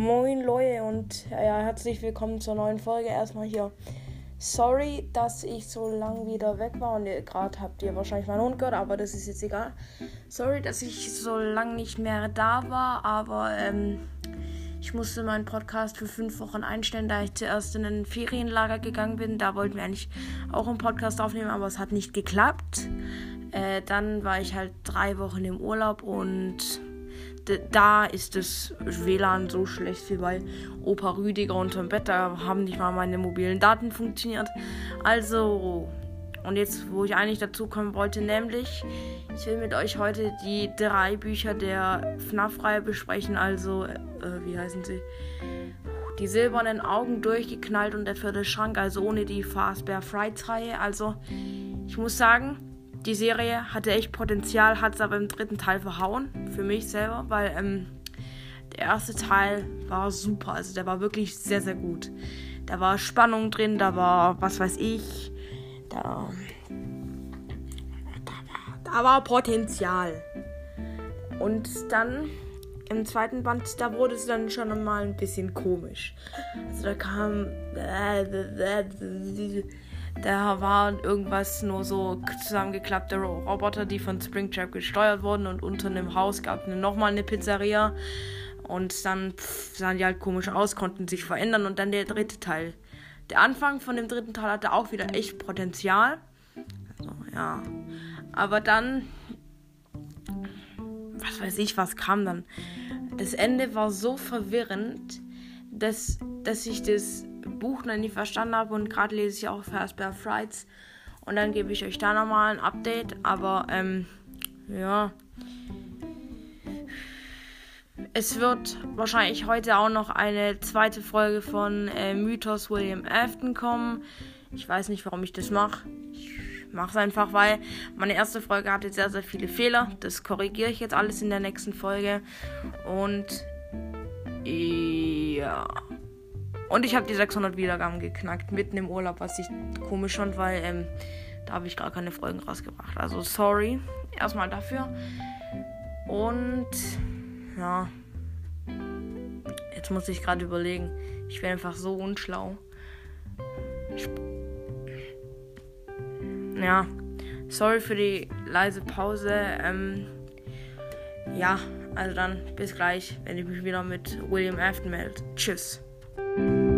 Moin Leute und ja, herzlich willkommen zur neuen Folge. Erstmal hier. Sorry, dass ich so lang wieder weg war und gerade habt ihr wahrscheinlich meinen Hund gehört, aber das ist jetzt egal. Sorry, dass ich so lang nicht mehr da war, aber ähm, ich musste meinen Podcast für fünf Wochen einstellen, da ich zuerst in ein Ferienlager gegangen bin. Da wollten wir eigentlich auch einen Podcast aufnehmen, aber es hat nicht geklappt. Äh, dann war ich halt drei Wochen im Urlaub und da ist das WLAN so schlecht wie bei Opa Rüdiger unterm Bett. Da haben nicht mal meine mobilen Daten funktioniert. Also, und jetzt, wo ich eigentlich dazu kommen wollte, nämlich, ich will mit euch heute die drei Bücher der FNAF-Reihe besprechen. Also, äh, wie heißen sie? Die silbernen Augen durchgeknallt und der vierte Schrank, also ohne die Fastbear Frights-Reihe. Also, ich muss sagen, die Serie hatte echt Potenzial, hat es aber im dritten Teil verhauen. Für mich selber, weil ähm, der erste Teil war super. Also der war wirklich sehr, sehr gut. Da war Spannung drin, da war, was weiß ich, da, da, war, da war Potenzial. Und dann im zweiten Band, da wurde es dann schon mal ein bisschen komisch. Also da kam. Da waren irgendwas nur so zusammengeklappte Roboter, die von Springtrap gesteuert wurden und unter einem Haus gab es nochmal eine Pizzeria. Und dann pff, sahen die halt komisch aus, konnten sich verändern und dann der dritte Teil. Der Anfang von dem dritten Teil hatte auch wieder echt Potenzial. Also, ja. Aber dann, was weiß ich, was kam dann. Das Ende war so verwirrend, dass, dass ich das Buch noch nicht verstanden habe und gerade lese ich auch Fastbear Frights und dann gebe ich euch da nochmal ein Update. Aber ähm, ja. Es wird wahrscheinlich heute auch noch eine zweite Folge von äh, Mythos William Afton kommen. Ich weiß nicht, warum ich das mache. Ich mache es einfach, weil meine erste Folge hatte sehr, sehr viele Fehler. Das korrigiere ich jetzt alles in der nächsten Folge. Und ja. Und ich habe die 600 Wiedergaben geknackt, mitten im Urlaub, was ich komisch fand, weil ähm, da habe ich gar keine Folgen rausgebracht. Also sorry erstmal dafür. Und ja, jetzt muss ich gerade überlegen. Ich wäre einfach so unschlau. Ja, sorry für die leise Pause. Ähm, ja, also dann bis gleich, wenn ich mich wieder mit William Afton melde. Tschüss. Thank you